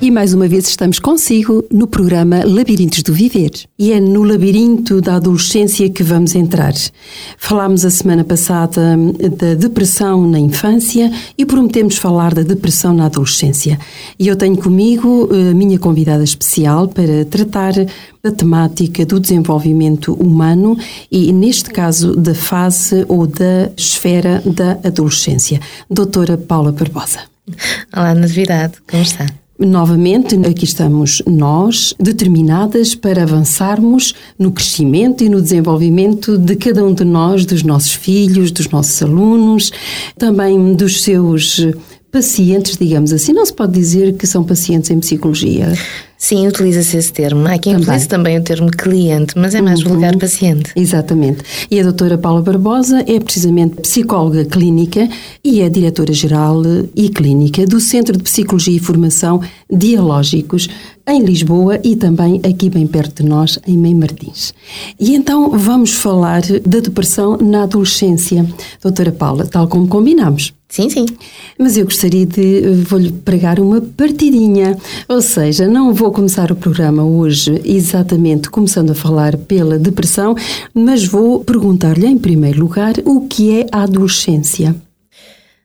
E mais uma vez estamos consigo no programa Labirintos do Viver. E é no labirinto da adolescência que vamos entrar. Falámos a semana passada da depressão na infância e prometemos falar da depressão na adolescência. E eu tenho comigo eh, a minha convidada especial para tratar da temática do desenvolvimento humano e, neste caso, da fase ou da esfera da adolescência. Doutora Paula Barbosa. Olá, Natividade, como está? Novamente, aqui estamos nós, determinadas para avançarmos no crescimento e no desenvolvimento de cada um de nós, dos nossos filhos, dos nossos alunos, também dos seus pacientes, digamos assim. Não se pode dizer que são pacientes em psicologia. Sim, utiliza-se esse termo. Há quem também. utilize também o termo cliente, mas é mais uhum. vulgar paciente. Exatamente. E a doutora Paula Barbosa é precisamente psicóloga clínica e é diretora-geral e clínica do Centro de Psicologia e Formação Dialógicos em Lisboa e também aqui bem perto de nós, em Mãe Martins. E então vamos falar da depressão na adolescência. Doutora Paula, tal como combinámos. Sim, sim. Mas eu gostaria de vou-lhe pregar uma partidinha, ou seja, não vou começar o programa hoje exatamente começando a falar pela depressão, mas vou perguntar-lhe em primeiro lugar o que é a adolescência.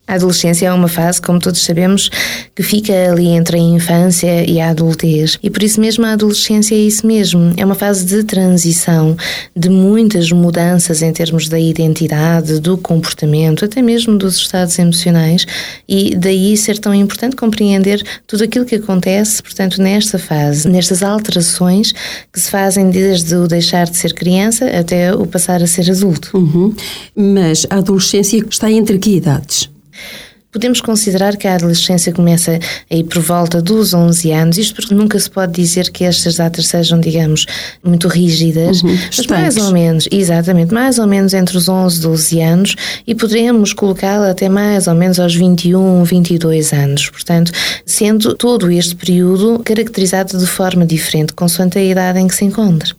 A adolescência é uma fase, como todos sabemos, que fica ali entre a infância e a adultez. E por isso mesmo a adolescência é isso mesmo. É uma fase de transição, de muitas mudanças em termos da identidade, do comportamento, até mesmo dos estados emocionais. E daí ser tão importante compreender tudo aquilo que acontece, portanto, nesta fase, nestas alterações que se fazem desde o deixar de ser criança até o passar a ser adulto. Uhum. Mas a adolescência está entre que idades? Podemos considerar que a adolescência começa aí por volta dos 11 anos, isto porque nunca se pode dizer que estas datas sejam, digamos, muito rígidas, uhum, mas mais ou menos, exatamente, mais ou menos entre os 11 e 12 anos e poderemos colocá-la até mais ou menos aos 21, 22 anos. Portanto, sendo todo este período caracterizado de forma diferente, consoante a idade em que se encontra.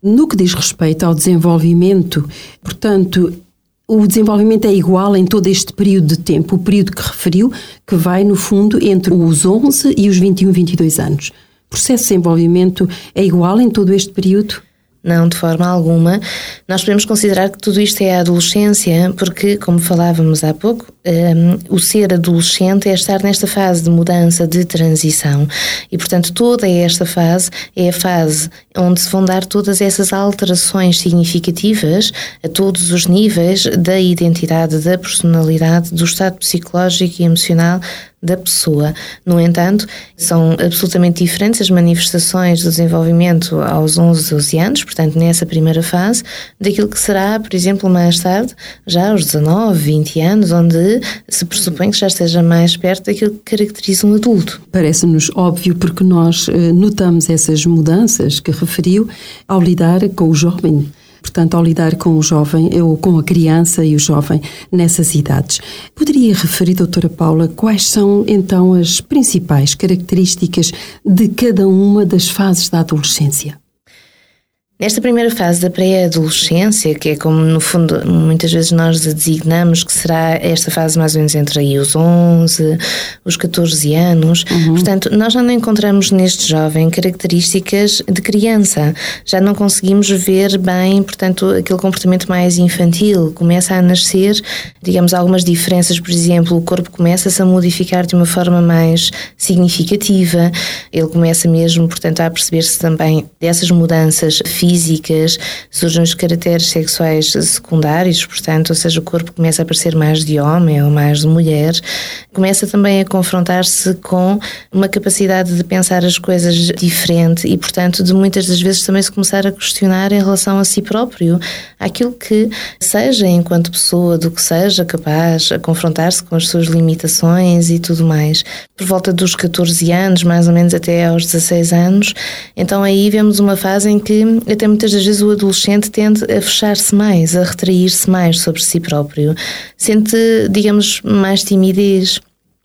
No que diz respeito ao desenvolvimento, portanto, o desenvolvimento é igual em todo este período de tempo, o período que referiu, que vai, no fundo, entre os 11 e os 21, 22 anos. O processo de desenvolvimento é igual em todo este período? Não, de forma alguma. Nós podemos considerar que tudo isto é a adolescência, porque, como falávamos há pouco, um, o ser adolescente é estar nesta fase de mudança, de transição. E, portanto, toda esta fase é a fase onde se vão dar todas essas alterações significativas a todos os níveis da identidade, da personalidade, do estado psicológico e emocional da pessoa. No entanto, são absolutamente diferentes as manifestações do desenvolvimento aos 11, 12 anos, portanto, nessa primeira fase, daquilo que será, por exemplo, mais tarde, já aos 19, 20 anos, onde se pressupõe que já esteja mais perto daquilo que caracteriza um adulto. Parece-nos óbvio porque nós eh, notamos essas mudanças que referiu ao lidar com o jovem portanto, ao lidar com o jovem, ou com a criança e o jovem nessas idades. Poderia referir, doutora Paula, quais são então as principais características de cada uma das fases da adolescência? Nesta primeira fase da pré-adolescência, que é como no fundo muitas vezes nós a designamos que será esta fase mais ou menos entre aí os 11, os 14 anos, uhum. portanto, nós já não encontramos neste jovem características de criança, já não conseguimos ver bem, portanto, aquele comportamento mais infantil, começa a nascer, digamos, algumas diferenças, por exemplo, o corpo começa-se a modificar de uma forma mais significativa, ele começa mesmo, portanto, a perceber-se também dessas mudanças físicas físicas, surgem os caracteres sexuais secundários, portanto, ou seja, o corpo começa a parecer mais de homem ou mais de mulher, começa também a confrontar-se com uma capacidade de pensar as coisas diferente e, portanto, de muitas das vezes também se começar a questionar em relação a si próprio, aquilo que seja enquanto pessoa, do que seja capaz, a confrontar-se com as suas limitações e tudo mais. Por volta dos 14 anos, mais ou menos até aos 16 anos. Então aí vemos uma fase em que até muitas das vezes o adolescente tende a fechar-se mais, a retrair-se mais sobre si próprio. Sente, digamos, mais timidez,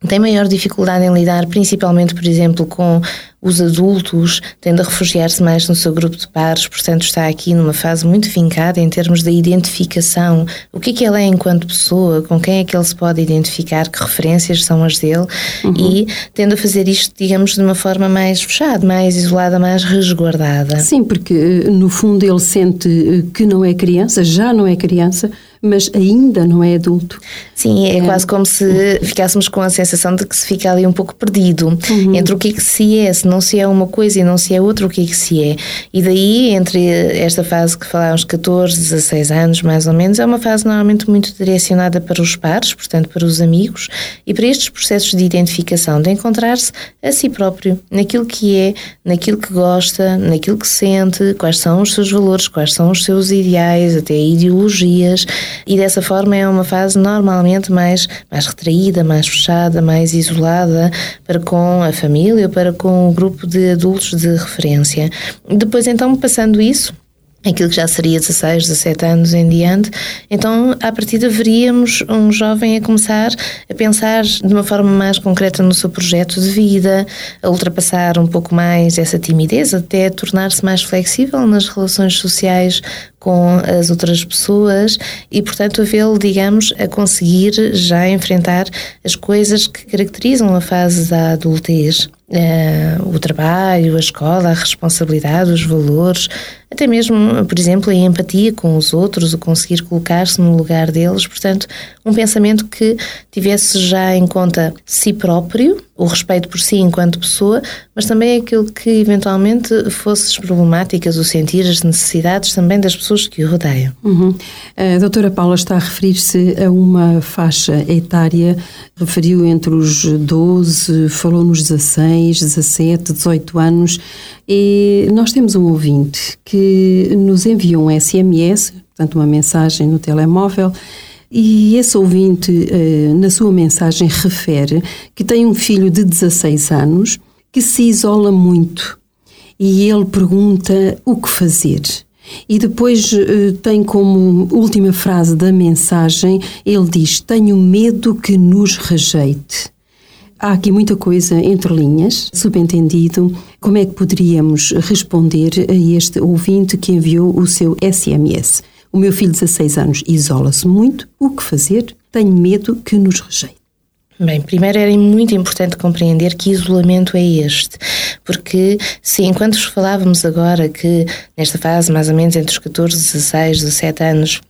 tem maior dificuldade em lidar, principalmente, por exemplo, com os adultos, tende a refugiar-se mais no seu grupo de pares, portanto, está aqui numa fase muito vincada em termos da identificação. O que é que ele é enquanto pessoa, com quem é que ele se pode identificar, que referências são as dele, uhum. e tende a fazer isto, digamos, de uma forma mais fechada, mais isolada, mais resguardada. Sim, porque no fundo ele sente que não é criança, já não é criança mas ainda não é adulto. Sim, é, é, quase como se ficássemos com a sensação de que se fica ali um pouco perdido uhum. entre o que é que se é, se não se é uma coisa e não se é outra, o que é que se é. E daí, entre esta fase que falámos, 14, 16 anos mais ou menos, é uma fase normalmente muito direcionada para os pares, portanto para os amigos, e para estes processos de identificação, de encontrar-se a si próprio, naquilo que é, naquilo que gosta, naquilo que sente, quais são os seus valores, quais são os seus ideais, até ideologias e dessa forma é uma fase normalmente mais, mais retraída, mais fechada, mais isolada para com a família, para com o grupo de adultos de referência. Depois, então, passando isso, aquilo que já seria 16, 17 anos em diante, então à partida veríamos um jovem a começar a pensar de uma forma mais concreta no seu projeto de vida, a ultrapassar um pouco mais essa timidez, até tornar-se mais flexível nas relações sociais com as outras pessoas e, portanto, a vê-lo, digamos, a conseguir já enfrentar as coisas que caracterizam a fase da adultez. Uh, o trabalho, a escola, a responsabilidade, os valores, até mesmo, por exemplo, a empatia com os outros, o conseguir colocar-se no lugar deles. Portanto, um pensamento que tivesse já em conta si próprio, o respeito por si enquanto pessoa, mas também aquilo que eventualmente fosse as problemáticas, o sentir, as necessidades também das pessoas que o rodeiam. Uhum. A doutora Paula está a referir-se a uma faixa etária, referiu entre os 12, falou nos 16, 17, 18 anos, e nós temos um ouvinte que nos enviou um SMS, portanto uma mensagem no telemóvel, e esse ouvinte, eh, na sua mensagem, refere que tem um filho de 16 anos que se isola muito e ele pergunta o que fazer. E depois eh, tem como última frase da mensagem, ele diz: Tenho medo que nos rejeite. Há aqui muita coisa entre linhas, subentendido. Como é que poderíamos responder a este ouvinte que enviou o seu SMS? O meu filho de 16 anos isola-se muito. O que fazer? Tenho medo que nos rejeite. Bem, primeiro era muito importante compreender que isolamento é este, porque se enquanto falávamos agora que nesta fase, mais ou menos entre os 14, 16, 17 anos,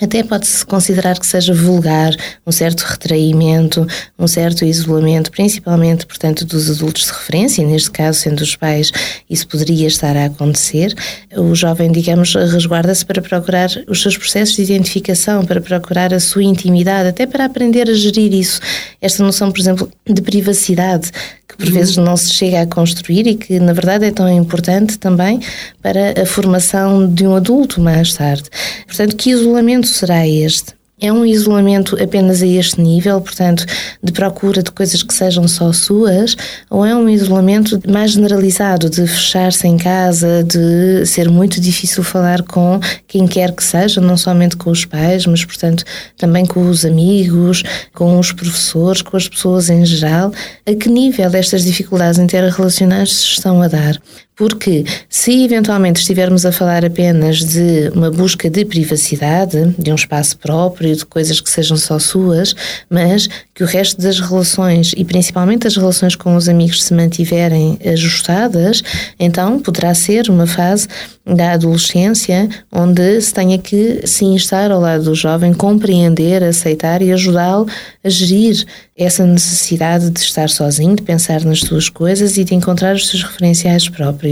até pode-se considerar que seja vulgar um certo retraimento, um certo isolamento, principalmente, portanto, dos adultos de referência, neste caso, sendo os pais, isso poderia estar a acontecer. O jovem, digamos, resguarda-se para procurar os seus processos de identificação, para procurar a sua intimidade, até para aprender a gerir isso. Esta noção, por exemplo, de privacidade, que por vezes não se chega a construir e que, na verdade, é tão importante também para a formação de um adulto mais tarde. Portanto, que isolamento será este? É um isolamento apenas a este nível, portanto, de procura de coisas que sejam só suas, ou é um isolamento mais generalizado, de fechar-se em casa, de ser muito difícil falar com quem quer que seja, não somente com os pais, mas, portanto, também com os amigos, com os professores, com as pessoas em geral? A que nível estas dificuldades interrelacionais se estão a dar? Porque se eventualmente estivermos a falar apenas de uma busca de privacidade, de um espaço próprio, de coisas que sejam só suas, mas que o resto das relações e principalmente as relações com os amigos se mantiverem ajustadas, então poderá ser uma fase da adolescência onde se tenha que se instar ao lado do jovem, compreender, aceitar e ajudá-lo a gerir essa necessidade de estar sozinho, de pensar nas suas coisas e de encontrar os seus referenciais próprios.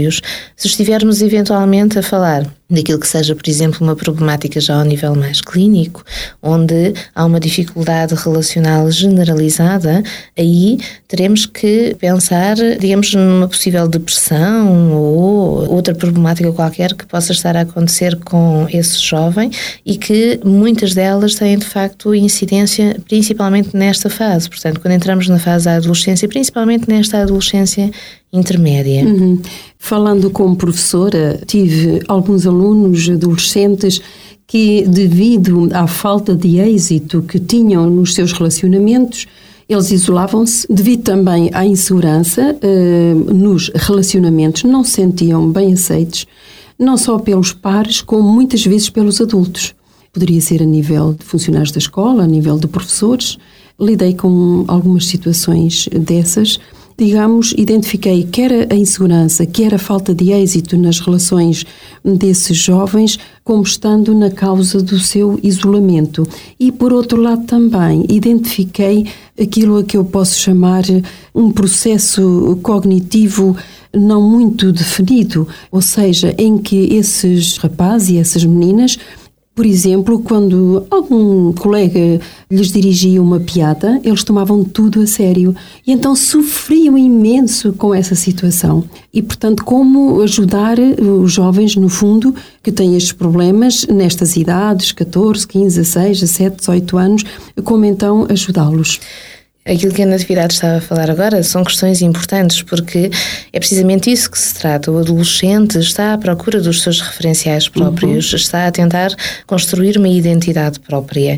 Se estivermos eventualmente a falar daquilo que seja, por exemplo, uma problemática já ao nível mais clínico, onde há uma dificuldade relacional generalizada, aí teremos que pensar, digamos, numa possível depressão ou outra problemática qualquer que possa estar a acontecer com esse jovem e que muitas delas têm de facto incidência principalmente nesta fase. Portanto, quando entramos na fase da adolescência, principalmente nesta adolescência intermédia. Uhum. Falando como professora, tive alguns alunos adolescentes que, devido à falta de êxito que tinham nos seus relacionamentos, eles isolavam-se devido também à insegurança eh, nos relacionamentos, não se sentiam bem aceitos, não só pelos pares, como muitas vezes pelos adultos. Poderia ser a nível de funcionários da escola, a nível de professores. Lidei com algumas situações dessas digamos, identifiquei quer a insegurança, quer a falta de êxito nas relações desses jovens como estando na causa do seu isolamento. E, por outro lado, também identifiquei aquilo a que eu posso chamar um processo cognitivo não muito definido, ou seja, em que esses rapazes e essas meninas por exemplo, quando algum colega lhes dirigia uma piada, eles tomavam tudo a sério e então sofriam imenso com essa situação. E, portanto, como ajudar os jovens, no fundo, que têm estes problemas nestas idades, 14, 15, 16, 17, 18 anos, como então ajudá-los? Aquilo que a Natividade estava a falar agora são questões importantes porque é precisamente isso que se trata. O adolescente está à procura dos seus referenciais próprios, uhum. está a tentar construir uma identidade própria.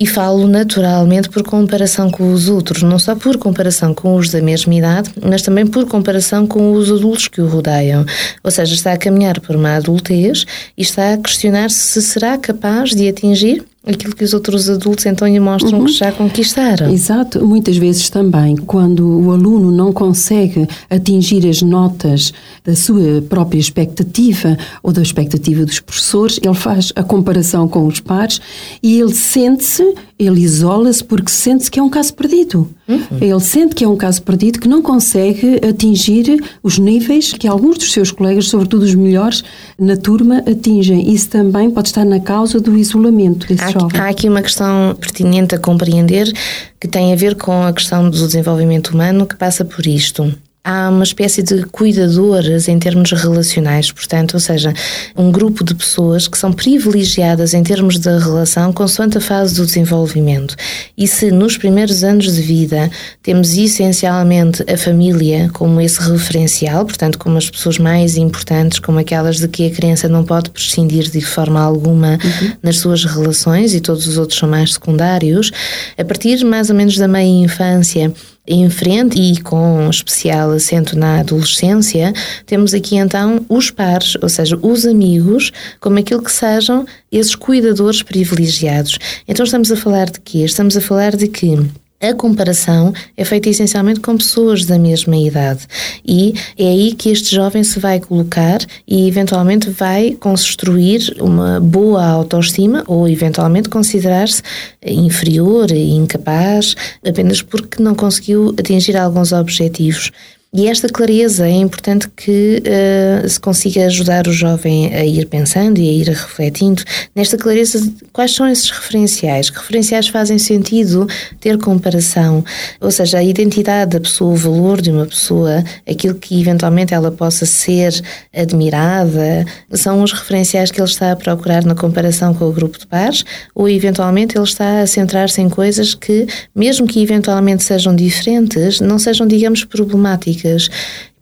E falo naturalmente por comparação com os outros, não só por comparação com os da mesma idade, mas também por comparação com os adultos que o rodeiam. Ou seja, está a caminhar por uma adultez e está a questionar se será capaz de atingir aquilo que os outros adultos então lhe mostram uhum. que já conquistaram. Exato. Muitas vezes também, quando o aluno não consegue atingir as notas da sua própria expectativa ou da expectativa dos professores, ele faz a comparação com os pares e ele sente-se ele isola-se porque sente que é um caso perdido. Uhum. Ele sente que é um caso perdido, que não consegue atingir os níveis que alguns dos seus colegas, sobretudo os melhores, na turma, atingem. Isso também pode estar na causa do isolamento desse há, jovem. Há aqui uma questão pertinente a compreender que tem a ver com a questão do desenvolvimento humano que passa por isto há uma espécie de cuidadoras em termos relacionais, portanto, ou seja, um grupo de pessoas que são privilegiadas em termos da relação consoante a fase do desenvolvimento. E se nos primeiros anos de vida temos essencialmente a família como esse referencial, portanto, como as pessoas mais importantes, como aquelas de que a criança não pode prescindir de forma alguma uhum. nas suas relações e todos os outros são mais secundários, a partir mais ou menos da meia infância em frente e com especial acento na adolescência, temos aqui então os pares, ou seja, os amigos, como aquilo que sejam esses cuidadores privilegiados. Então estamos a falar de quê? Estamos a falar de que a comparação é feita essencialmente com pessoas da mesma idade e é aí que este jovem se vai colocar e eventualmente vai construir uma boa autoestima ou eventualmente considerar-se inferior e incapaz apenas porque não conseguiu atingir alguns objetivos. E esta clareza é importante que uh, se consiga ajudar o jovem a ir pensando e a ir refletindo nesta clareza quais são esses referenciais, que referenciais fazem sentido ter comparação, ou seja, a identidade da pessoa, o valor de uma pessoa, aquilo que eventualmente ela possa ser admirada, são os referenciais que ele está a procurar na comparação com o grupo de pares, ou eventualmente ele está a centrar-se em coisas que, mesmo que eventualmente sejam diferentes, não sejam, digamos, problemáticas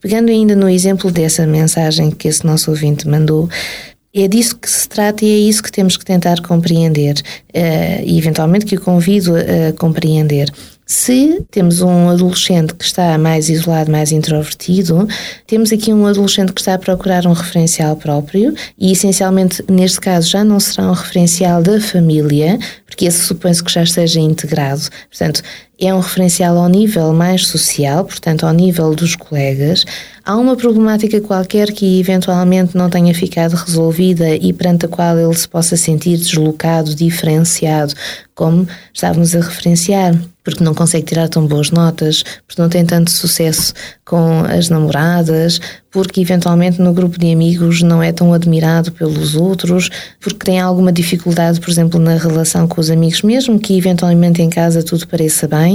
Pegando ainda no exemplo dessa mensagem que esse nosso ouvinte mandou, é disso que se trata e é isso que temos que tentar compreender uh, e eventualmente que o convido a, compreender. Se temos um adolescente que está mais isolado, mais introvertido, temos aqui um adolescente que está a procurar um referencial próprio e, essencialmente, neste caso, já não será um referencial da família, porque esse supõe-se que já esteja integrado. Portanto, é um referencial ao nível mais social, portanto, ao nível dos colegas. Há uma problemática qualquer que eventualmente não tenha ficado resolvida e perante a qual ele se possa sentir deslocado, diferenciado, como estávamos a referenciar porque não consegue tirar tão boas notas, porque não tem tanto sucesso com as namoradas, porque eventualmente no grupo de amigos não é tão admirado pelos outros, porque tem alguma dificuldade, por exemplo, na relação com os amigos, mesmo que eventualmente em casa tudo pareça bem,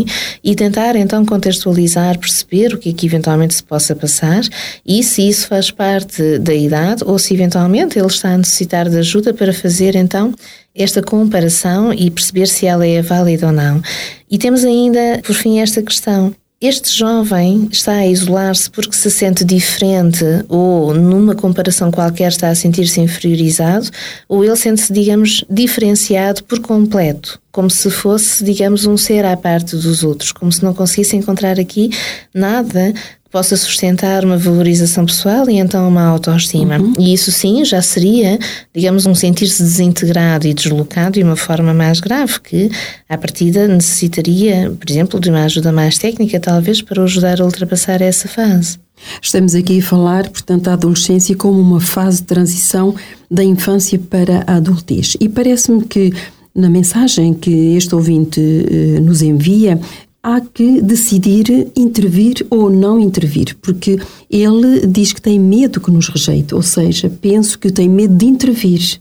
e tentar então contextualizar, perceber o que é que eventualmente se possa passar e se isso faz parte da idade ou se eventualmente ele está a necessitar de ajuda para fazer então esta comparação e perceber se ela é válida ou não. E temos ainda, por fim, esta questão. Este jovem está a isolar-se porque se sente diferente ou numa comparação qualquer está a sentir-se inferiorizado ou ele sente-se, digamos, diferenciado por completo, como se fosse, digamos, um ser à parte dos outros, como se não conseguisse encontrar aqui nada possa sustentar uma valorização pessoal e então uma autoestima. Uhum. E isso sim já seria, digamos, um sentir-se desintegrado e deslocado de uma forma mais grave, que à partida necessitaria, por exemplo, de uma ajuda mais técnica, talvez, para o ajudar a ultrapassar essa fase. Estamos aqui a falar, portanto, da adolescência como uma fase de transição da infância para a adultez. E parece-me que na mensagem que este ouvinte eh, nos envia, há que decidir intervir ou não intervir, porque ele diz que tem medo que nos rejeite, ou seja, penso que tem medo de intervir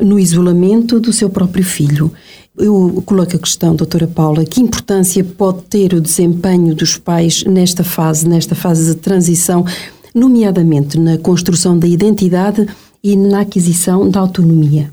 no isolamento do seu próprio filho. Eu coloco a questão, doutora Paula, que importância pode ter o desempenho dos pais nesta fase, nesta fase de transição, nomeadamente na construção da identidade e na aquisição da autonomia?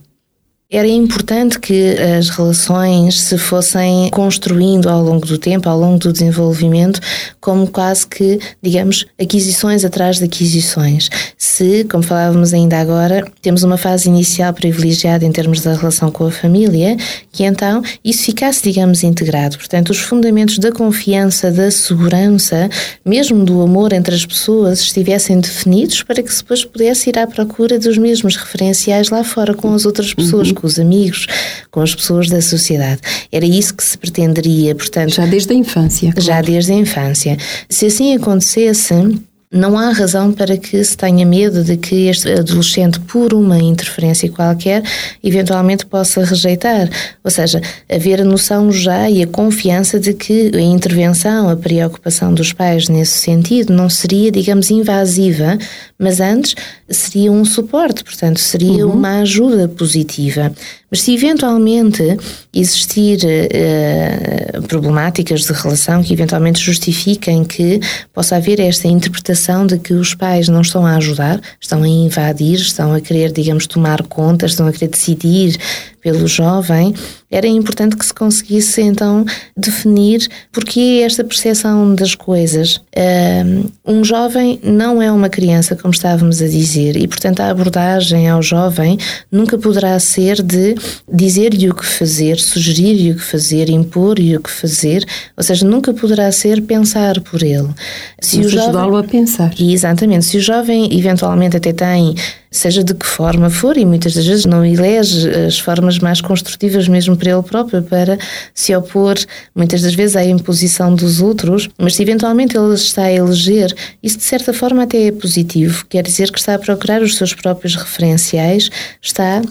Era importante que as relações se fossem construindo ao longo do tempo, ao longo do desenvolvimento, como quase que, digamos, aquisições atrás de aquisições. Se, como falávamos ainda agora, temos uma fase inicial privilegiada em termos da relação com a família, que então isso ficasse, digamos, integrado. Portanto, os fundamentos da confiança, da segurança, mesmo do amor entre as pessoas, estivessem definidos para que depois pudesse ir à procura dos mesmos referenciais lá fora com as outras pessoas. Com os amigos, com as pessoas da sociedade. Era isso que se pretenderia, portanto. Já desde a infância. Claro. Já desde a infância. Se assim acontecesse, não há razão para que se tenha medo de que este adolescente, por uma interferência qualquer, eventualmente possa rejeitar. Ou seja, haver a noção já e a confiança de que a intervenção, a preocupação dos pais nesse sentido não seria, digamos, invasiva, mas antes seria um suporte, portanto, seria uhum. uma ajuda positiva. Mas se eventualmente existir uh, problemáticas de relação que eventualmente justifiquem que possa haver esta interpretação de que os pais não estão a ajudar, estão a invadir, estão a querer, digamos, tomar conta, estão a querer decidir pelo jovem, era importante que se conseguisse então definir porque esta percepção das coisas. Um jovem não é uma criança, como estávamos a dizer, e portanto a abordagem ao jovem nunca poderá ser de dizer-lhe o que fazer, sugerir-lhe o que fazer, impor-lhe o que fazer, ou seja, nunca poderá ser pensar por ele. Se ajudá-lo a pensar. Exatamente. Se o jovem eventualmente até tem seja de que forma for, e muitas das vezes não elege as formas mais construtivas mesmo para ele próprio, para se opor muitas das vezes à imposição dos outros, mas se eventualmente ele está a eleger, isso de certa forma até é positivo, quer dizer que está a procurar os seus próprios referenciais, está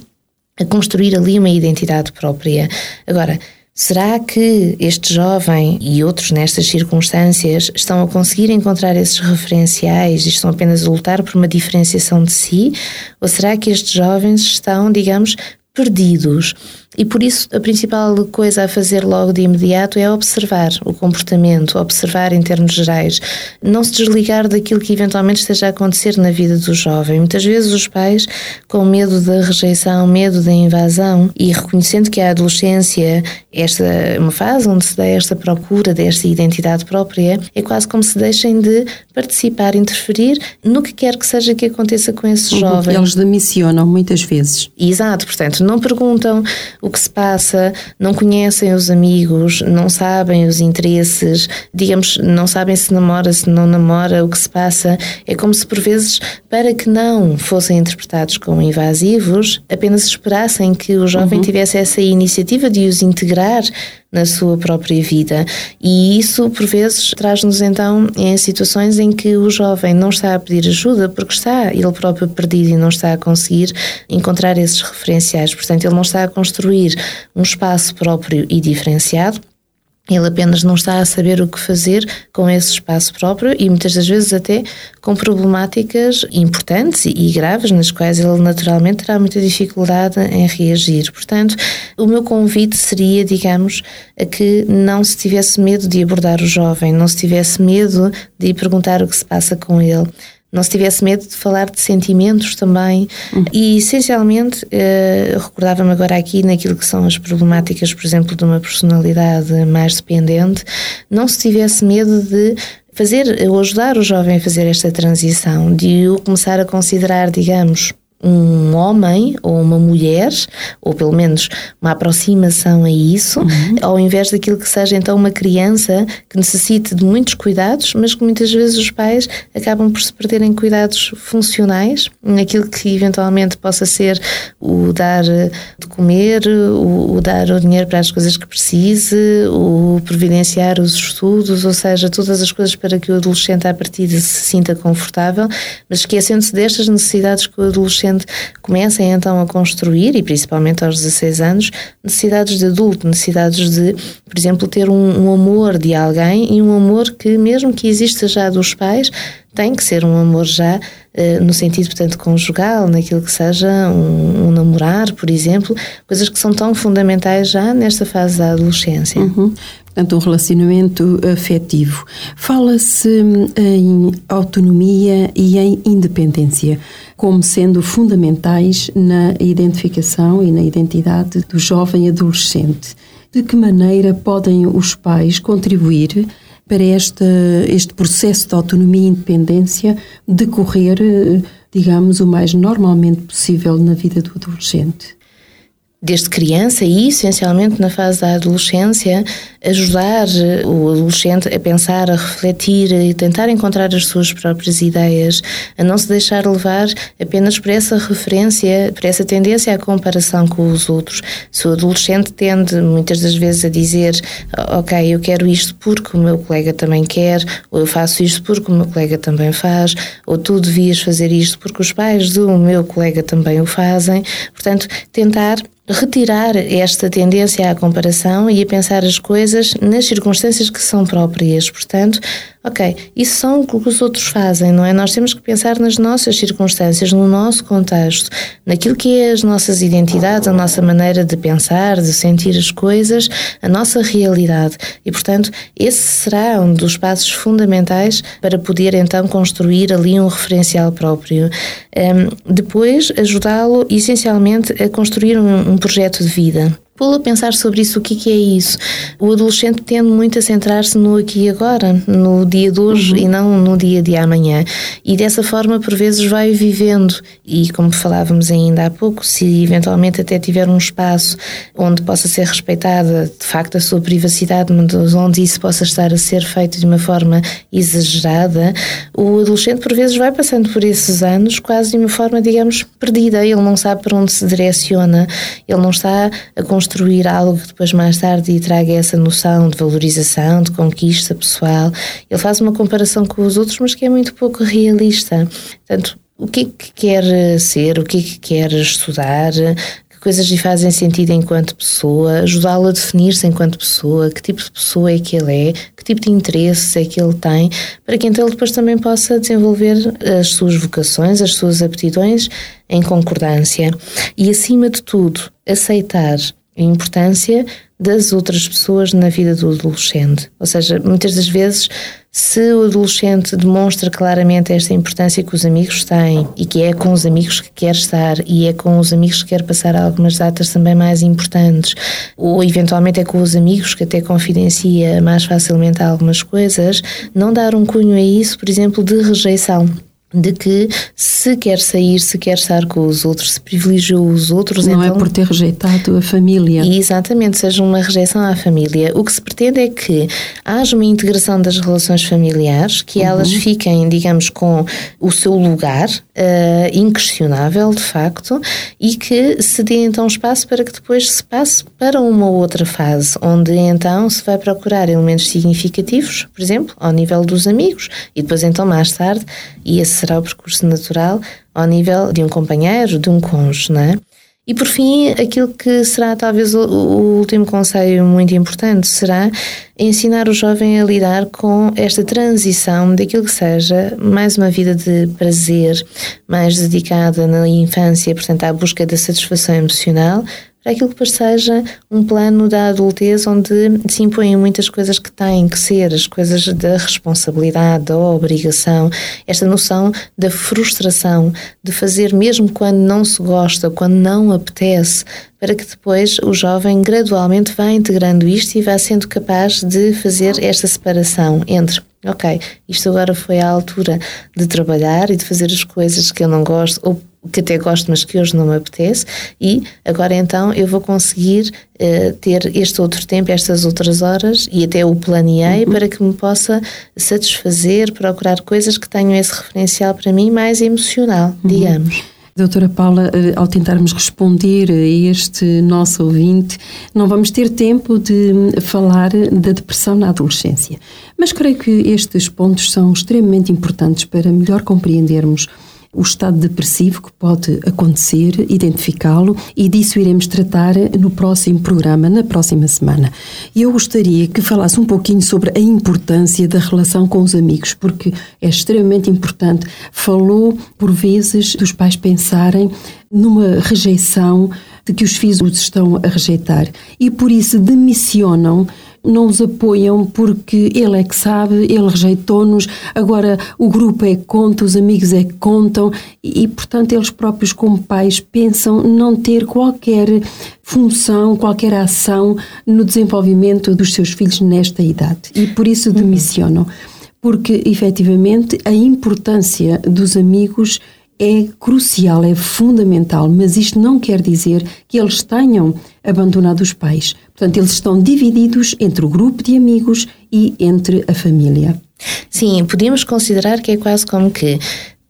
a construir ali uma identidade própria. Agora, Será que este jovem e outros nestas circunstâncias estão a conseguir encontrar esses referenciais e estão apenas a lutar por uma diferenciação de si? Ou será que estes jovens estão, digamos, perdidos. E por isso a principal coisa a fazer logo de imediato é observar o comportamento, observar em termos gerais, não se desligar daquilo que eventualmente esteja a acontecer na vida do jovem. Muitas vezes os pais, com medo da rejeição, medo da invasão e reconhecendo que a adolescência, esta é uma fase onde se dá esta procura desta identidade própria, é quase como se deixem de participar, interferir no que quer que seja que aconteça com esse jovem. Eles demissionam muitas vezes. Exato, portanto, não perguntam o que se passa, não conhecem os amigos, não sabem os interesses, digamos, não sabem se namora, se não namora, o que se passa. É como se, por vezes, para que não fossem interpretados como invasivos, apenas esperassem que o jovem uhum. tivesse essa iniciativa de os integrar na sua própria vida. E isso, por vezes, traz-nos então em situações em que o jovem não está a pedir ajuda porque está ele próprio perdido e não está a conseguir encontrar esses referenciais. Portanto, ele não está a construir um espaço próprio e diferenciado ele apenas não está a saber o que fazer com esse espaço próprio e muitas das vezes até com problemáticas importantes e graves nas quais ele naturalmente terá muita dificuldade em reagir. Portanto, o meu convite seria, digamos, a que não se tivesse medo de abordar o jovem, não se tivesse medo de perguntar o que se passa com ele não se tivesse medo de falar de sentimentos também. Uhum. E, essencialmente, uh, recordava-me agora aqui naquilo que são as problemáticas, por exemplo, de uma personalidade mais dependente, não se tivesse medo de fazer ou ajudar o jovem a fazer esta transição, de o começar a considerar, digamos, um homem ou uma mulher, ou pelo menos uma aproximação a isso, uhum. ao invés daquilo que seja então uma criança que necessite de muitos cuidados, mas que muitas vezes os pais acabam por se perderem cuidados funcionais, naquilo que eventualmente possa ser o dar de comer, o, o dar o dinheiro para as coisas que precise, o providenciar os estudos, ou seja, todas as coisas para que o adolescente à partida se sinta confortável, mas esquecendo-se destas necessidades que o adolescente adolescente comecem então a construir, e principalmente aos 16 anos, necessidades de adulto, necessidades de, por exemplo, ter um, um amor de alguém e um amor que, mesmo que exista já dos pais, tem que ser um amor já eh, no sentido, portanto, conjugal, naquilo que seja um, um, namorar, por exemplo, coisas que são tão fundamentais já nesta fase da adolescência. Uhum. Portanto, um relacionamento afetivo. Fala-se hum, em autonomia e em independência como sendo fundamentais na identificação e na identidade do jovem adolescente. De que maneira podem os pais contribuir para este, este processo de autonomia e independência decorrer, digamos, o mais normalmente possível na vida do adolescente? Desde criança e essencialmente na fase da adolescência, ajudar o adolescente a pensar, a refletir e tentar encontrar as suas próprias ideias, a não se deixar levar apenas por essa referência, por essa tendência à comparação com os outros. Se o adolescente tende muitas das vezes a dizer, ok, eu quero isto porque o meu colega também quer, ou eu faço isto porque o meu colega também faz, ou tu devias fazer isto porque os pais do meu colega também o fazem. Portanto, tentar retirar esta tendência à comparação e a pensar as coisas nas circunstâncias que são próprias. Portanto, ok, isso são o que os outros fazem, não é? Nós temos que pensar nas nossas circunstâncias, no nosso contexto, naquilo que é as nossas identidades, a nossa maneira de pensar, de sentir as coisas, a nossa realidade. E, portanto, esse será um dos passos fundamentais para poder então construir ali um referencial próprio. Um, depois, ajudá-lo essencialmente a construir um, um projeto de vida pô-lo a pensar sobre isso, o que, que é isso. O adolescente tende muito a centrar-se no aqui e agora, no dia de hoje uhum. e não no dia de amanhã. E dessa forma, por vezes, vai vivendo. E como falávamos ainda há pouco, se eventualmente até tiver um espaço onde possa ser respeitada de facto a sua privacidade, mas onde isso possa estar a ser feito de uma forma exagerada, o adolescente por vezes vai passando por esses anos quase de uma forma, digamos, perdida. Ele não sabe para onde se direciona, ele não está a construir construir algo que depois mais tarde lhe traga essa noção de valorização, de conquista pessoal. Ele faz uma comparação com os outros, mas que é muito pouco realista. Portanto, o que é que quer ser, o que é que quer estudar, que coisas lhe fazem sentido enquanto pessoa, ajudá-lo a definir-se enquanto pessoa, que tipo de pessoa é que ele é, que tipo de interesses é que ele tem, para que então ele depois também possa desenvolver as suas vocações, as suas aptidões em concordância. E, acima de tudo, aceitar a importância das outras pessoas na vida do adolescente. Ou seja, muitas das vezes, se o adolescente demonstra claramente esta importância que os amigos têm e que é com os amigos que quer estar e é com os amigos que quer passar algumas datas também mais importantes, ou eventualmente é com os amigos que até confidencia mais facilmente algumas coisas, não dar um cunho a isso, por exemplo, de rejeição de que se quer sair, se quer estar com os outros, se privilegiou os outros. Não é então, é por ter rejeitado a família. Exatamente, seja uma rejeição à família. O que se pretende é que haja uma integração das relações familiares, que uhum. elas fiquem, digamos, com o seu lugar, uh, inquestionável, de facto, e que se dê então espaço para que depois se passe para uma outra fase, onde então se vai procurar elementos significativos, por exemplo, ao nível dos amigos, e depois então mais tarde, e esse será o percurso natural, ao nível de um companheiro, de um cônjuge, não é? E por fim, aquilo que será talvez o, último conselho muito importante será ensinar o jovem a lidar com esta transição daquilo que seja mais uma vida de prazer, mais dedicada na infância, portanto, à busca da satisfação emocional, para aquilo que seja um plano da adultez onde se impõem muitas coisas que têm que ser, as coisas da responsabilidade, da obrigação, esta noção da frustração, de fazer mesmo quando não se gosta, quando não apetece, para que depois o jovem gradualmente vá integrando isto e vá sendo capaz de fazer esta separação entre ok, isto agora foi a altura de trabalhar e de fazer as coisas que eu não gosto ou que até gosto, mas que hoje não me apetece, e agora então eu vou conseguir uh, ter este outro tempo, estas outras horas, e até o planeei uhum. para que me possa satisfazer, procurar coisas que tenham esse referencial para mim mais emocional, uhum. digamos. Doutora Paula, eh, ao tentarmos responder a este nosso ouvinte, não vamos ter tempo de falar da depressão na adolescência. Mas creio que estes pontos são extremamente importantes para melhor compreendermos o estado depressivo que pode acontecer, identificá-lo e disso iremos tratar no próximo programa, na próxima semana. E eu gostaria que falasse um pouquinho sobre a importância da relação com os amigos, porque é extremamente importante. Falou, por vezes, dos pais pensarem numa rejeição de que os filhos os estão a rejeitar e por isso demissionam não os apoiam porque ele é que sabe, ele rejeitou-nos, agora o grupo é que conta, os amigos é que contam e, portanto, eles próprios, como pais, pensam não ter qualquer função, qualquer ação no desenvolvimento dos seus filhos nesta idade e por isso demissionam. Porque, efetivamente, a importância dos amigos é crucial, é fundamental, mas isto não quer dizer que eles tenham abandonado os pais. Portanto, eles estão divididos entre o grupo de amigos e entre a família. Sim, podemos considerar que é quase como que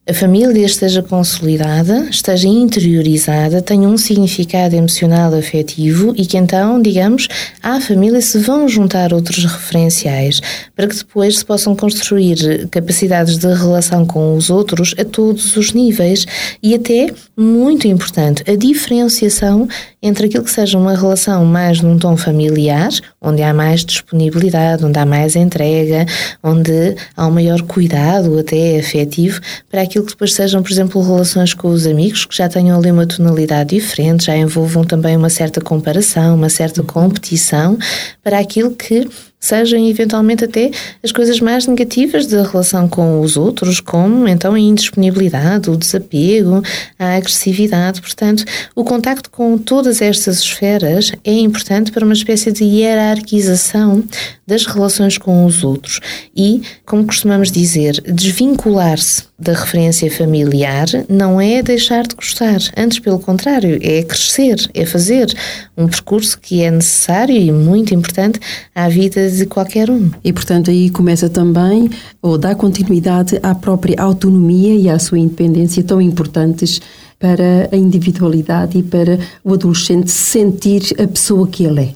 a família esteja consolidada, esteja interiorizada, tenha um significado emocional afetivo e que então, digamos, à família se vão juntar outros referenciais para que depois se possam construir capacidades de relação com os outros a todos os níveis e até, muito importante, a diferenciação entre aquilo que seja uma relação mais num tom familiar, onde há mais disponibilidade, onde há mais entrega, onde há um maior cuidado até afetivo, para aquilo que depois sejam, por exemplo, relações com os amigos, que já tenham ali uma tonalidade diferente, já envolvam também uma certa comparação, uma certa competição, para aquilo que sejam eventualmente até as coisas mais negativas da relação com os outros, como então a indisponibilidade, o desapego, a agressividade. Portanto, o contacto com todas estas esferas é importante para uma espécie de hierarquização das relações com os outros e, como costumamos dizer, desvincular-se da referência familiar não é deixar de gostar, antes pelo contrário, é crescer, é fazer um percurso que é necessário e muito importante à vida de qualquer um. E portanto aí começa também ou dá continuidade à própria autonomia e à sua independência tão importantes para a individualidade e para o adolescente sentir a pessoa que ele é.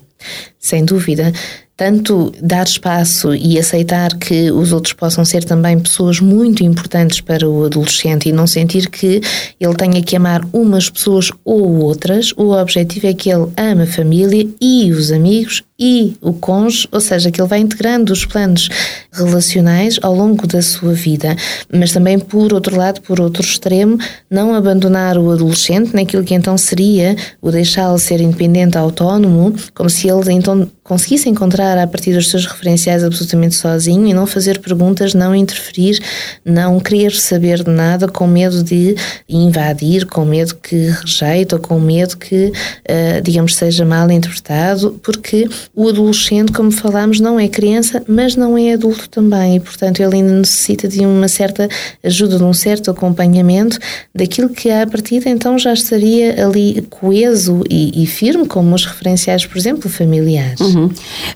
Sem dúvida tanto dar espaço e aceitar que os outros possam ser também pessoas muito importantes para o adolescente e não sentir que ele tenha que amar umas pessoas ou outras. O objetivo é que ele ame a família e os amigos e o cônjuge, ou seja, que ele vai integrando os planos relacionais ao longo da sua vida, mas também, por outro lado, por outro extremo, não abandonar o adolescente naquilo que então seria o deixá-lo ser independente, autónomo, como se ele então conseguisse encontrar a partir dos seus referenciais absolutamente sozinho e não fazer perguntas, não interferir, não querer saber de nada com medo de invadir, com medo que rejeite ou com medo que, uh, digamos, seja mal interpretado, porque o adolescente, como falámos, não é criança, mas não é adulto também, e portanto ele ainda necessita de uma certa ajuda, de um certo acompanhamento daquilo que à partida então já estaria ali coeso e, e firme, como os referenciais, por exemplo, familiares. Uhum.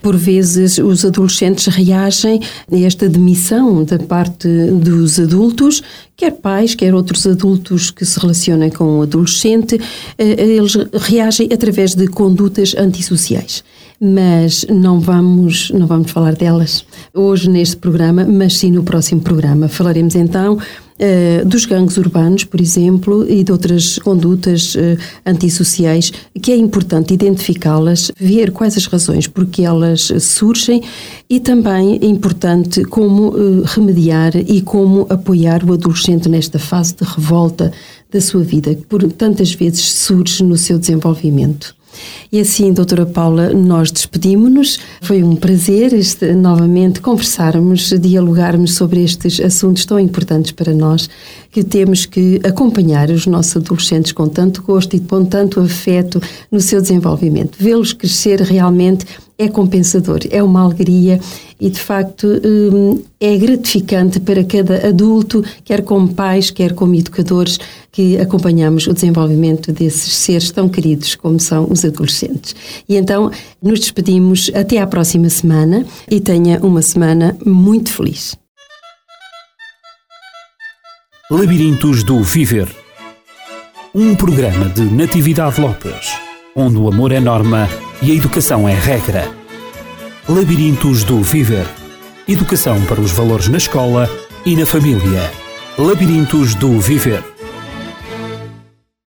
Por vezes os adolescentes reagem a esta demissão da parte dos adultos, quer pais, quer outros adultos que se relacionem com o adolescente, eh, eles reagem através de condutas antissociais mas não vamos, não vamos falar delas hoje neste programa, mas sim no próximo programa. Falaremos então Uh, dos gangues urbanos, por exemplo, e de outras condutas uh, antissociais, que é importante identificá-las, ver quais as razões porque elas surgem e também é importante como uh, remediar e como apoiar o adolescente nesta fase de revolta da sua vida, que por tantas vezes surge no seu desenvolvimento. E assim, doutora Paula, nós despedimos-nos. Foi um prazer este, novamente conversarmos, dialogarmos sobre estes assuntos tão importantes para nós, que temos que acompanhar os nossos adolescentes com tanto gosto e com tanto afeto no seu desenvolvimento. Vê-los crescer realmente é compensador, é uma alegria e de facto hum, é gratificante para cada adulto, quer como pais, quer como educadores, que acompanhamos o desenvolvimento desses seres tão queridos como são os adolescentes. E então nos despedimos até à próxima semana e tenha uma semana muito feliz. Labirintos do Viver um programa de Natividade Lopes, onde o amor é norma e a educação é regra. Labirintos do Viver. Educação para os valores na escola e na família. Labirintos do Viver.